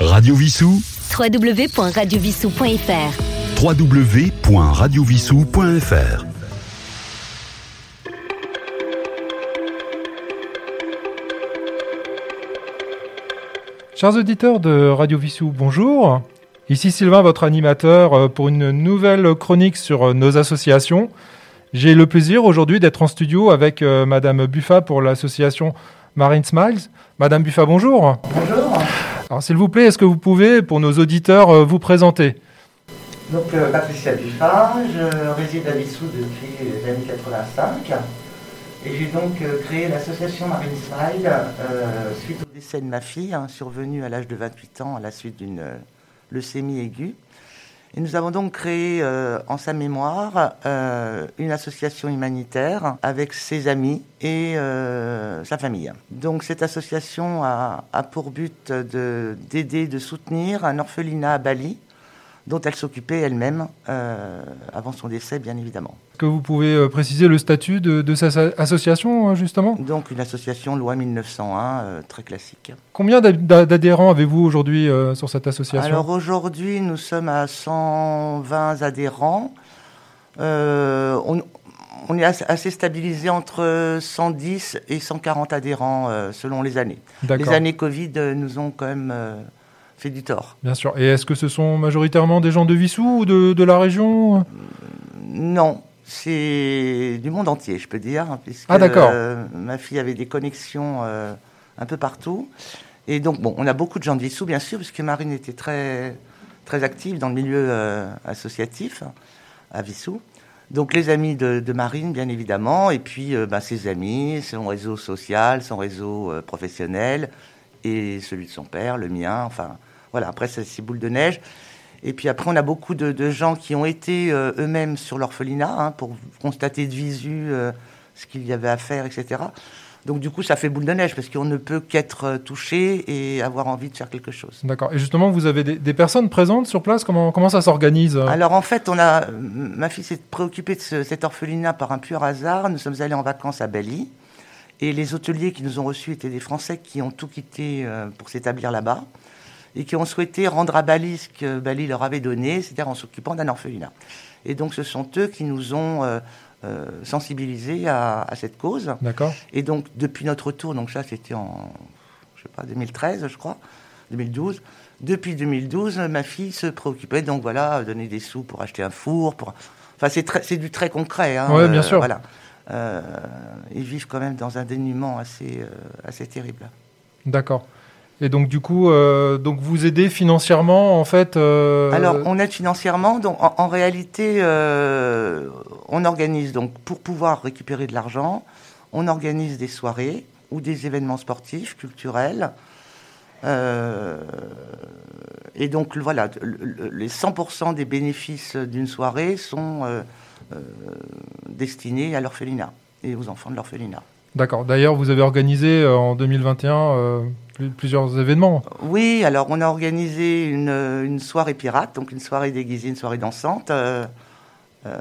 Radio Vissou www.radiovissou.fr www.radiovissou.fr Chers auditeurs de Radio Vissou, bonjour. Ici Sylvain, votre animateur, euh, pour une nouvelle chronique sur euh, nos associations. J'ai le plaisir aujourd'hui d'être en studio avec euh, Madame Buffa pour l'association Marine Smiles. Madame Buffa, bonjour. Bonjour. Alors s'il vous plaît, est-ce que vous pouvez, pour nos auditeurs, euh, vous présenter? Donc euh, Patricia Buffard, je réside à Vissou depuis les années 85 et j'ai donc euh, créé l'association Marine Smile euh, suite au décès de ma fille, hein, survenu à l'âge de 28 ans à la suite d'une euh, leucémie aiguë. Et nous avons donc créé euh, en sa mémoire euh, une association humanitaire avec ses amis et euh, sa famille. Donc cette association a, pour but de- d'aider, de soutenir un orphelinat à Bali dont elle s'occupait elle-même euh, avant son décès, bien évidemment. Est-ce que vous pouvez euh, préciser le statut de, de cette association, euh, justement? Donc une association loi 1901, euh, très classique. Combien d'ad- d'ad- d'adhérents avez-vous aujourd'hui euh, sur cette association? Alors aujourd'hui, nous sommes à 120 adhérents. On, on est assez, stabilisé entre 110 et 140 adhérents selon les années. Les années Covid nous ont quand même fait du tort. bien sûr. Et est-ce que ce sont majoritairement des gens de Vissou ou de, de la région? Non, c'est du monde entier, je peux dire, hein, puisque Ah, d'accord. euh, ma fille avait des connexions euh, un peu partout. Et donc, bon, on a beaucoup de gens de Vissou, bien sûr, puisque Marine était très, très active dans le milieu euh, associatif hein, à Vissou. Donc, les amis de, de Marine, bien évidemment, et puis bah, ses amis, son réseau social, son réseau professionnel, et celui de son père, le mien, enfin, voilà, après, c'est boule de neige. Et puis après, on a beaucoup de, de gens qui ont été euh, eux-mêmes sur l'orphelinat hein, pour constater de visu euh, ce qu'il y avait à faire, etc. Donc du coup, ça fait boule de neige parce qu'on ne peut qu'être euh, touché et avoir envie de faire quelque chose. D'accord. Et justement, vous avez des, des personnes présentes sur place? Comment, comment ça s'organise Alors en fait, on a, ma fille s'est préoccupée de ce- cet orphelinat par un pur hasard. Nous sommes allés en vacances à Bali. Et les hôteliers qui nous ont reçus étaient des Français qui ont tout quitté pour s'établir là-bas et qui ont souhaité rendre à Bali ce que Bali leur avait donné, c'est-à-dire en s'occupant d'un orphelinat. Et donc ce sont eux qui nous ont euh, euh, sensibilisés à, à cette cause. D'accord. Et donc, depuis notre retour, donc ça, c'était en, je sais pas, 2013, je crois, 2012. Depuis 2012, ma fille se préoccupait, donc voilà, donner des sous pour acheter un four, pour... Enfin, c'est très- c'est du très concret. Hein, Ouais, bien sûr. Voilà. Euh, ils vivent quand même dans un dénuement assez, euh, assez terrible. D'accord. Et donc, du coup, euh, donc vous aidez financièrement, en fait euh, Alors, on aide financièrement. Donc, en, réalité, euh, on organise donc pour pouvoir récupérer de l'argent, on organise des soirées ou des événements sportifs, culturels. Et donc, voilà, le- le- les 100% des bénéfices d'une soirée sont destinés à l'orphelinat et aux enfants de l'orphelinat. D'accord. D'ailleurs, vous avez organisé euh, en 2021 euh, pl- plusieurs événements. Oui, alors on a organisé une, une soirée pirate, donc une soirée déguisée, une soirée dansante, euh, euh,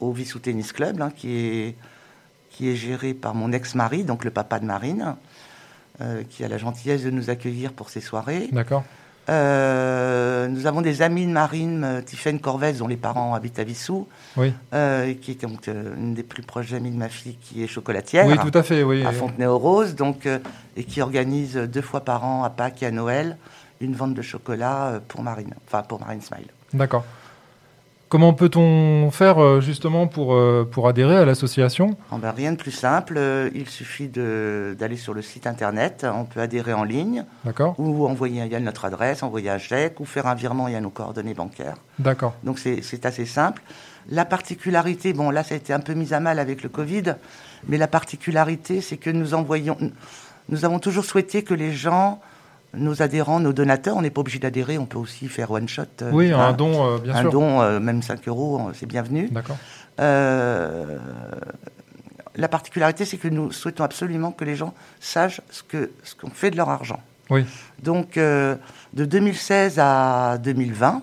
au Vissou Tennis Club, hein, qui, est, qui est géré par mon ex-mari, donc le papa de Marine, euh, qui a la gentillesse de nous accueillir pour ces soirées. D'accord. Euh, nous avons des amis de Marine, euh, Tiffaine Corvès, dont les parents habitent à Vissou, Oui. euh, qui est donc une des plus proches amies de ma fille, qui est chocolatière Oui, tout à fait. Oui. à Fontenay-aux-Roses, donc, et qui organise deux fois par an, à Pâques et à Noël, une vente de chocolat pour Marine, enfin pour Marine Smile. D'accord. Comment peut-on faire euh, justement pour, euh, pour adhérer à l'association? En ben, rien de plus simple, euh, il suffit d'aller sur le site internet, on peut adhérer en ligne, D'accord. ou envoyer il y a notre adresse, envoyer un chèque, ou faire un virement, il y a nos coordonnées bancaires. D'accord. Donc c'est c'est assez simple. La particularité, bon là ça a été un peu mis à mal avec le Covid, mais la particularité c'est que nous envoyons, nous avons toujours souhaité que les gens, nos adhérents, nos donateurs, on n'est pas obligé d'adhérer, on peut aussi faire one shot. euh, Oui, un hein, don, euh, bien un sûr. don, euh, même 5 euros, euh, c'est bienvenu. D'accord. Euh, la particularité c'est que nous souhaitons absolument que les gens sachent ce que ce qu'on fait de leur argent. Oui. Donc, de 2016 à 2020,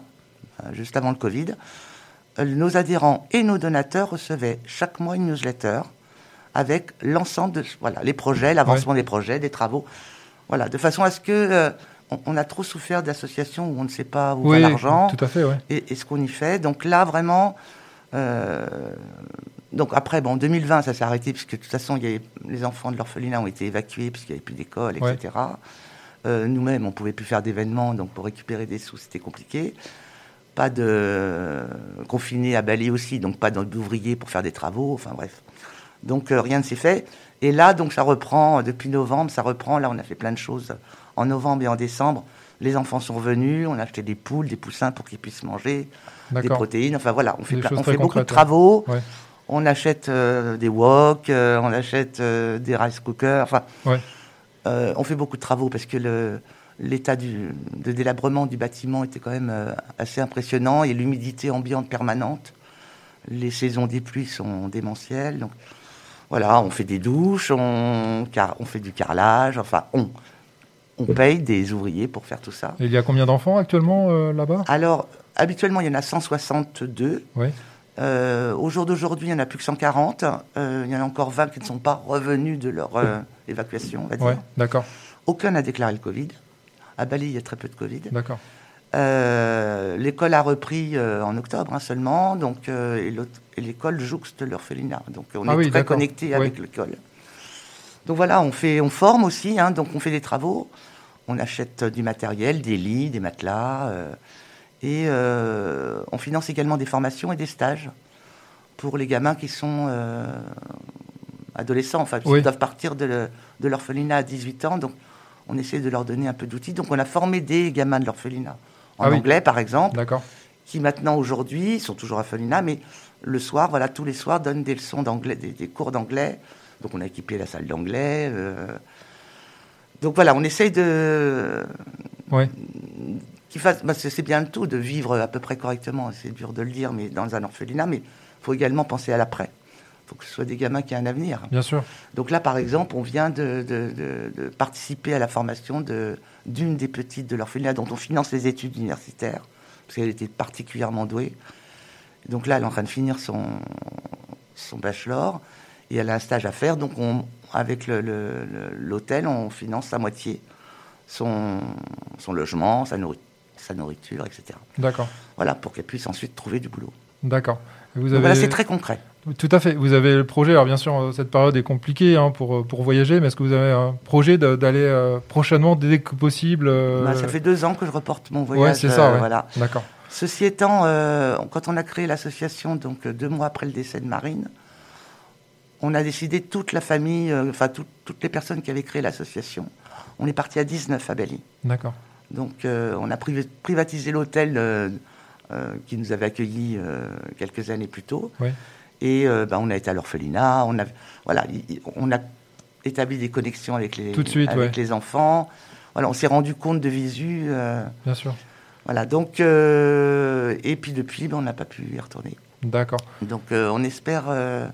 euh, juste avant le Covid, nos adhérents et nos donateurs recevaient chaque mois une newsletter avec l'ensemble de voilà, les projets, l'avancement des projets, des travaux. Voilà, de façon à ce que, euh, on, on a trop souffert d'associations où on ne sait pas où Oui, va l'argent tout à fait, ouais. et, et ce qu'on y fait. Donc là, vraiment. euh, donc après, bon, en 2020, ça s'est arrêté, puisque de toute façon, il y avait, les enfants de l'orphelinat ont été évacués, puisqu'il n'y avait plus d'école, Ouais. etc. Euh, Nous-mêmes, on ne pouvait plus faire d'événements, donc pour récupérer des sous, c'était compliqué. Pas de confinés à Bali aussi, donc pas d'ouvriers pour faire des travaux, enfin bref. Donc euh, rien ne s'est fait. Et là, donc ça reprend, euh, depuis novembre, ça reprend. Là, on a fait plein de choses en novembre et en décembre. Les enfants sont revenus, on a acheté des poules, des poussins pour qu'ils puissent manger, des protéines. Enfin voilà, on fait, on fait beaucoup de travaux. Ouais. On achète euh, des wok, euh, on achète euh, des rice cookers. Enfin, Ouais. on fait beaucoup de travaux parce que l'état de délabrement du bâtiment était quand même assez impressionnant et l'humidité ambiante permanente. Les saisons des pluies sont démentielles. Donc voilà, on fait des douches, on, car, on fait du carrelage. Enfin, on, on paye des ouvriers pour faire tout ça. Et il y a combien d'enfants actuellement euh, là-bas? Alors, habituellement, il y en a 162. Oui. Euh, au jour d'aujourd'hui, il n'y en a plus que 140. Euh, il y en a encore 20 qui ne sont pas revenus de leur évacuation, on va dire. Ouais, d'accord, Aucun n'a déclaré le Covid. À Bali, il y a très peu de Covid. d'accord. Euh, l'école a repris euh, en octobre hein, seulement, donc, euh, et l'école jouxte l'orphelinat. Donc on Ah est oui, très connecté Oui. avec l'école. Donc voilà, on, fait, on forme aussi, hein, donc on fait des travaux. On achète du matériel, des lits, des matelas. et on finance également des formations et des stages pour les gamins qui sont adolescents, enfin, qui doivent partir de l'orphelinat à 18 ans. Donc on essaie de leur donner un peu d'outils. Donc on a formé des gamins de l'orphelinat. En Ah oui. anglais, par exemple, qui maintenant, aujourd'hui, sont toujours à orphelinat, mais le soir, voilà, tous les soirs, donnent des leçons d'anglais, des, des cours d'anglais. Donc on a équipé la salle d'anglais. euh. Donc voilà, on essaye de Ouais. qu'ils fassent. bah, c'est bien le tout de vivre à peu près correctement. C'est dur de le dire, mais dans un orphelinat, mais il faut également penser à l'après. Faut que ce soit des gamins qui aient un avenir. Bien sûr. Donc là, par exemple, on vient de, de- de- de participer à la formation d'une des petites de l'orphelinat dont on finance les études universitaires, parce qu'elle était particulièrement douée. Donc là, elle est en train de finir son, son bachelor et elle a un stage à faire. Donc on, avec le- le- le- l'hôtel, on finance à moitié son, son logement, sa, nourri- sa nourriture, etc. D'accord. Voilà, pour qu'elle puisse ensuite trouver du boulot. D'accord. Et Vous Donc avez... voilà, c'est très concret. Tout à fait. Vous avez le projet. Alors bien sûr, cette période est compliquée hein, pour euh, pour voyager, mais est-ce que vous avez un projet d'aller euh, prochainement, dès que possible euh, Bah, ça fait deux ans que je reporte mon voyage. Ouais, c'est ça. euh, ouais. voilà. D'accord. Ceci étant, quand on a créé l'association, donc deux mois après le décès de Marine, on a décidé, toute la famille, enfin tout- toutes les personnes qui avaient créé l'association, on est parti à 19 à Bali. D'accord. Donc on a priv- privatisé l'hôtel qui nous avait accueillis euh, quelques années plus tôt. Oui. Et euh, bah, on a été à l'orphelinat, on a, voilà, y- on a établi des connexions avec les, Tout de suite, avec ouais. les enfants. Voilà, on s'est rendu compte de visu. euh, Bien sûr. voilà, donc, euh, et puis depuis, ben, on n'a pas pu y retourner. D'accord. Donc, euh, on espère. euh,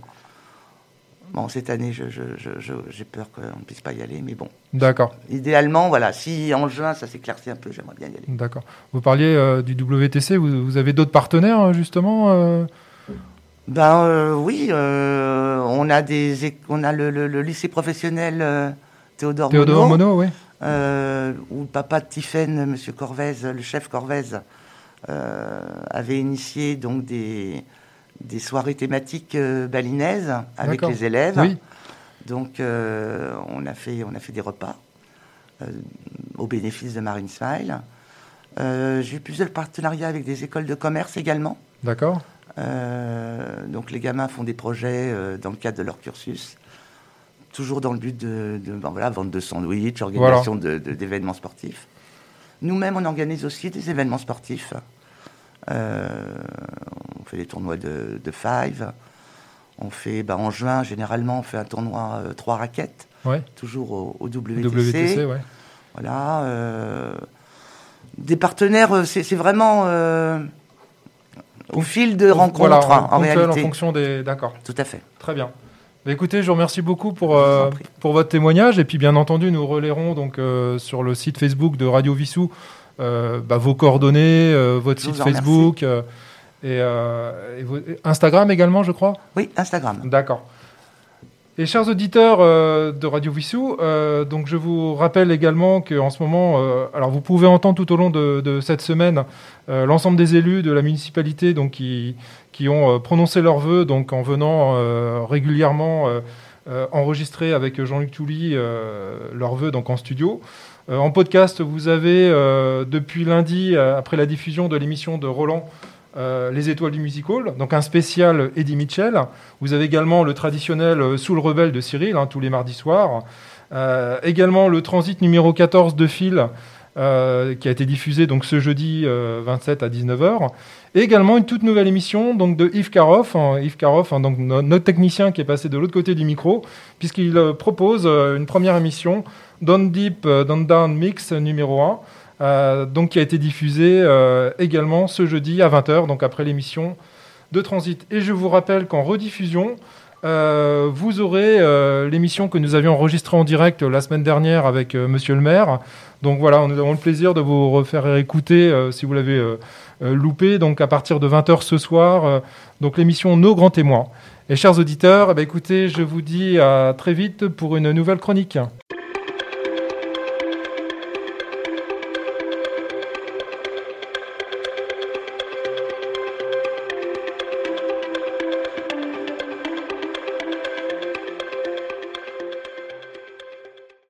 bon, cette année, je- je- je- je- j'ai peur qu'on ne puisse pas y aller, mais bon. D'accord. Idéalement, voilà, si en juin ça s'éclaircit un peu, j'aimerais bien y aller. D'accord. Vous parliez euh, du WTC. Vous, vous avez d'autres partenaires euh, justement euh Ben euh, oui, on a des, on a le, le- le lycée professionnel Théodore, Théodore Monod, Monod, oui. où le papa de Tiphaine, Monsieur Corvez, le chef Corvez, avait initié donc des, des soirées thématiques euh, balinaises avec les élèves. Oui. Donc euh, on a fait on a fait des repas euh, au bénéfice de Marine Smile. J'ai eu plusieurs partenariats avec des écoles de commerce également. D'accord. Euh, donc les gamins font des projets euh, dans le cadre de leur cursus, toujours dans le but de, de ben voilà, vente de sandwichs, organisation d'événements sportifs. Nous-mêmes, on organise aussi des événements sportifs. Euh, fait des tournois de, de five. On fait, ben, en juin, généralement, on fait un tournoi euh, trois raquettes, Ouais. toujours au, au WTC. WTC, ouais. Voilà. euh, des partenaires, euh, c'est c'est vraiment euh, au fil de rencontres, Voilà, hein, en ponctuel, réalité. en fonction des. D'accord. Tout à fait. Très bien. Bah, écoutez, je vous remercie beaucoup pour, pour votre témoignage. Et puis, bien entendu, nous relayerons donc, sur le site Facebook de Radio Vissou bah, vos coordonnées, votre Je site remercie. Et, euh, et Instagram également, je crois? Oui, Instagram. D'accord. Et chers auditeurs euh, de Radio Vissou, euh, donc je vous rappelle également qu'en ce moment, euh, alors vous pouvez entendre tout au long de, de cette semaine l'ensemble des élus de la municipalité donc qui, qui ont prononcé leurs vœux donc en venant régulièrement enregistrer avec Jean-Luc Touly leurs vœux donc en studio. En podcast, vous avez depuis lundi, après la diffusion de l'émission de Roland, euh, Les Étoiles du Musical, donc un spécial Eddie Mitchell. Vous avez également le traditionnel euh, Sous le Rebelle de Cyril, hein, tous les mardis soirs. Euh, également le Transit numéro 14 de Phil, qui a été diffusé donc ce jeudi euh, 27 à 19h. Et également une toute nouvelle émission donc de Yves Caroff, hein, Yves Caroff, hein, donc no- notre technicien qui est passé de l'autre côté du micro, puisqu'il propose une première émission, Down Deep, Down Down Mix numéro 1, euh, donc qui a été diffusée euh, également ce jeudi à 20h, donc après l'émission de Transit. Et je vous rappelle qu'en rediffusion, euh, vous aurez l'émission que nous avions enregistrée en direct la semaine dernière avec Monsieur le maire. Donc voilà, nous avons le plaisir de vous refaire écouter si vous l'avez loupé. Donc à partir de 20h ce soir, donc l'émission Nos grands témoins. Et chers auditeurs, eh ben, écoutez, je vous dis à très vite pour une nouvelle chronique.